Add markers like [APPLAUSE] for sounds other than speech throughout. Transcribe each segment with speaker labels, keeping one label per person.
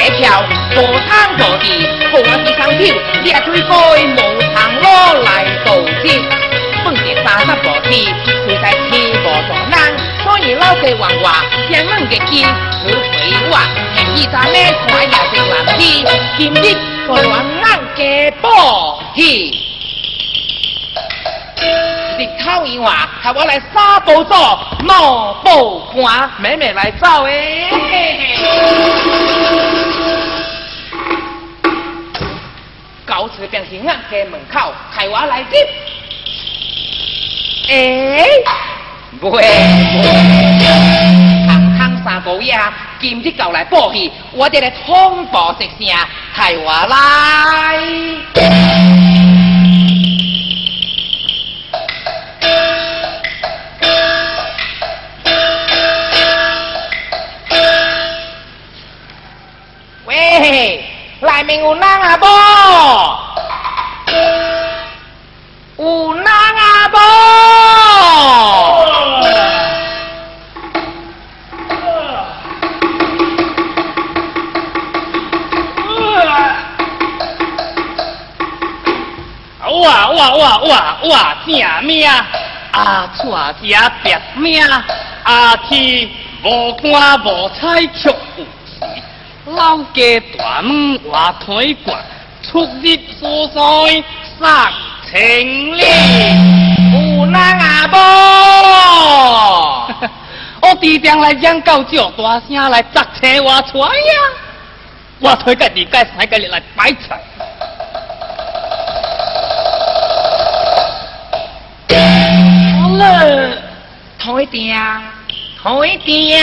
Speaker 1: 白桥，无汤无地，好我地上票，列推开无长路来渡接，本是三十步地，住在七步大难，所以老街万话，偏门嘅机，只回话，平日咱咧看也是男子，今日我往俺家报喜。日头一话，系我来沙步做，莫步看，妹妹来走诶。[LAUGHS] 到此便是俺家门口，系我来接。诶，不会，堂堂三姑爷，今日到来报喜，我哋来通报一声，系我来。喂，来面有人啊不？有人啊不？
Speaker 2: 哇哇哇哇哇！正命啊，错家别命啊，去无官无彩却老家大门话推关，出入所在杀情理。
Speaker 1: 有人啊不？[LAUGHS]
Speaker 2: 我弟定来养狗叫大声来砸车我出呀！我推个地界三个日来摆菜。
Speaker 1: 好了，同一定，同一定。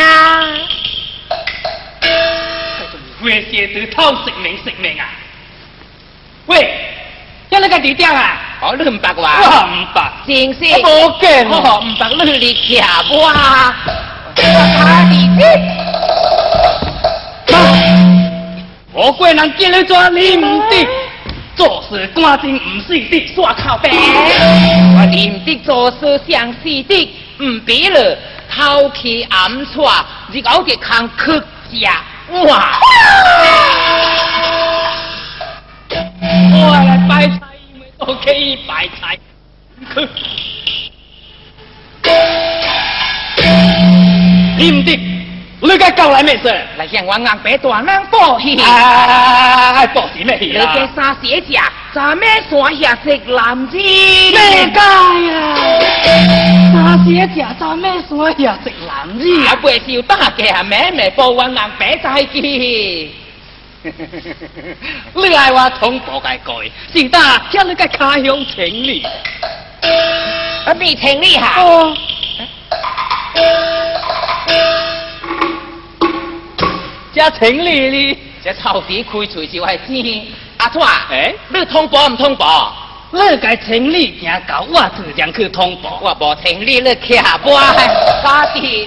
Speaker 2: 喂，写得偷食命食命啊！喂，有那个地点啊？
Speaker 1: 哦你唔白
Speaker 2: 我
Speaker 1: 话，
Speaker 2: 唔白，
Speaker 1: 正式。
Speaker 2: 我冇见
Speaker 1: 我唔白你嚟骑我，我卡地
Speaker 2: 我贵人见你抓你唔得，做事赶紧唔是的，耍靠背。
Speaker 1: 我念的做事像是的，唔俾了，偷去暗错，日后嘅康曲家哇！
Speaker 2: 我来摆菜，因为都可以摆菜。你唔得，你该搞来咩事？
Speaker 1: 来向我硬白大人报喜。
Speaker 2: 哎，报什么喜
Speaker 1: 你
Speaker 2: 啦？
Speaker 1: 嘅沙姐姐，咱咩山下食男子？
Speaker 2: 咩街啊？那些假造咩山下？食男子
Speaker 1: 啊，背少打嘅妹妹報我硬白晒嘅。
Speaker 2: 你来我通报该改，是打叫你个家乡情理。
Speaker 1: 啊，未情理下。
Speaker 2: 哦，这情理哩，
Speaker 1: 这臭地开嘴就系知。阿错啊，
Speaker 2: 诶
Speaker 1: 你通报唔通報？
Speaker 2: 你该情理行到我自然去通报。
Speaker 1: 我无情理，你骑我家己。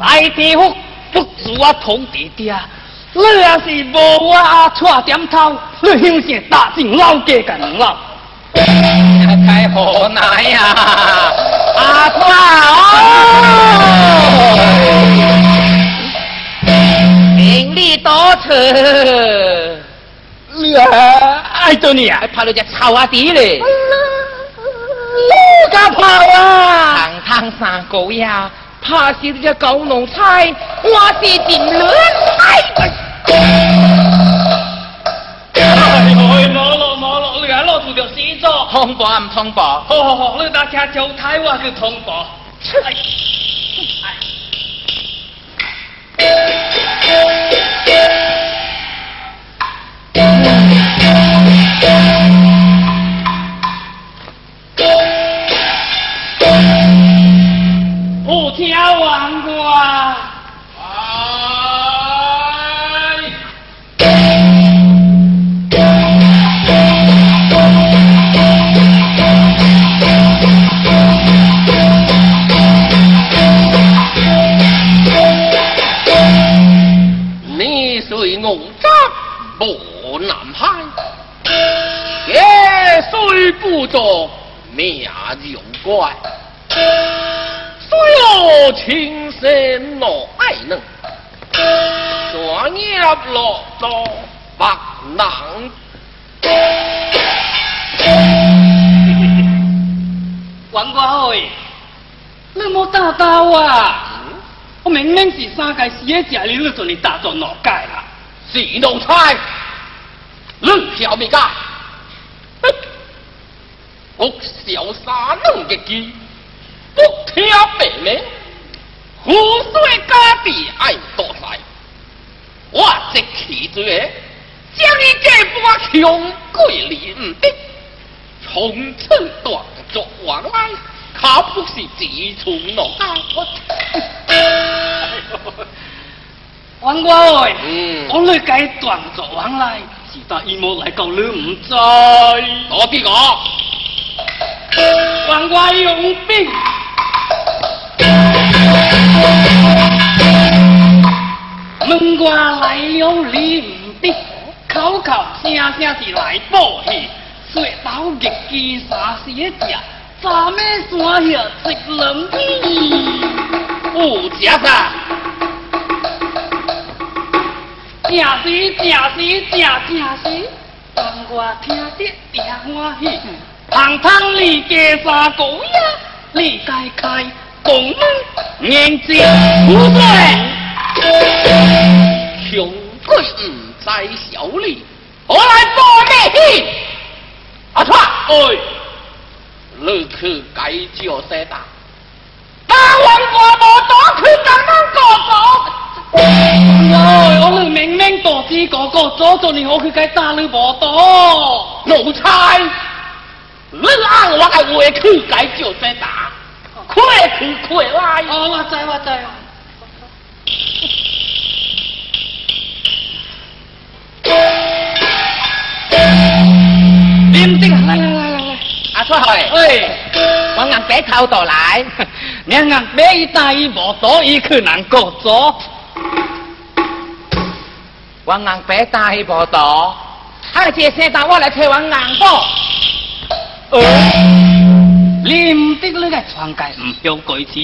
Speaker 2: 来地福不如我通地爹，你要是无我阿错点头，你休想打进老家干老。
Speaker 1: 太好奶呀！多次，
Speaker 2: 你啊，爱着你啊
Speaker 1: 还！怕你只臭阿弟咧！
Speaker 2: 你敢跑啊？
Speaker 1: 堂堂三个呀，怕是你只狗奴才，我是真乱哎！
Speaker 2: 哎呦，冇咯冇咯，你还攞住条死咗。
Speaker 1: 通报唔通报？
Speaker 2: 好好好，你打车就睇我去通报。
Speaker 3: 命有怪，所有情深落爱嫩，专业落到白囊。[LAUGHS]
Speaker 2: 王哥喂，你莫打打我啊！我明明是三界四个食你，你做你打做哪界啦？
Speaker 3: 是奴才，你晓未噶？我小沙嫩嘅机，不听白名，湖水家地爱多晒，我即气住嘅，将你这波穷鬼里唔得，从此断作往来，可不是自从落 [LAUGHS]
Speaker 2: 王哥我你该断作往来，是但伊莫来到你唔知。
Speaker 3: 我边个？
Speaker 2: 王哥用兵。问我来了你唔得，口口声声是来报喜，说到日记三写只，咱们山下一人比。
Speaker 3: 不假啥？
Speaker 2: 正是正是正正是，当我听得定欢喜。堂堂你家三姑爷，你该开公门眼睛不对。
Speaker 3: 穷鬼唔知？小理，我来报你去。阿川，
Speaker 2: 哎，
Speaker 3: 你去解救西大，大王国无多去刚刚过走。
Speaker 2: 哎，我明明大知哥哥做做你，我去该打你无多。
Speaker 3: 奴才，你按我嘅话去解救西大，快去快来。
Speaker 2: 哦，我知我知。林丁，来来来来来。
Speaker 1: 阿出去，
Speaker 2: 哎，
Speaker 1: 我硬白头到来，
Speaker 2: 两人俾大伊无多，伊去难过做。
Speaker 1: 我硬俾大波多，啊，这些大我来替我硬波。
Speaker 2: 你唔得你个传界唔向鬼子，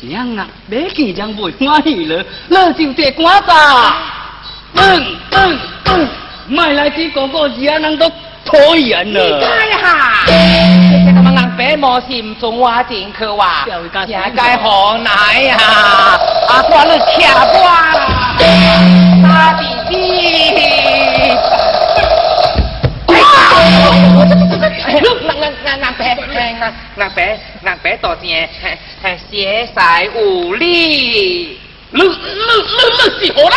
Speaker 2: 两人俾见人袂欢喜了，那就这瓜咋？嗯嗯嗯，买来几个个字啊，人都讨厌
Speaker 1: 你
Speaker 2: 了。
Speaker 1: 睇下，这些咁硬俾模是唔中话点去话，
Speaker 2: 掉一家
Speaker 1: 也该好奶呀，阿哥你卡瓜，大弟弟。硬硬硬硬俾，硬硬俾，[LAUGHS] 硬俾多謝，[LAUGHS] 寫晒無力。
Speaker 3: 你你你你是何人？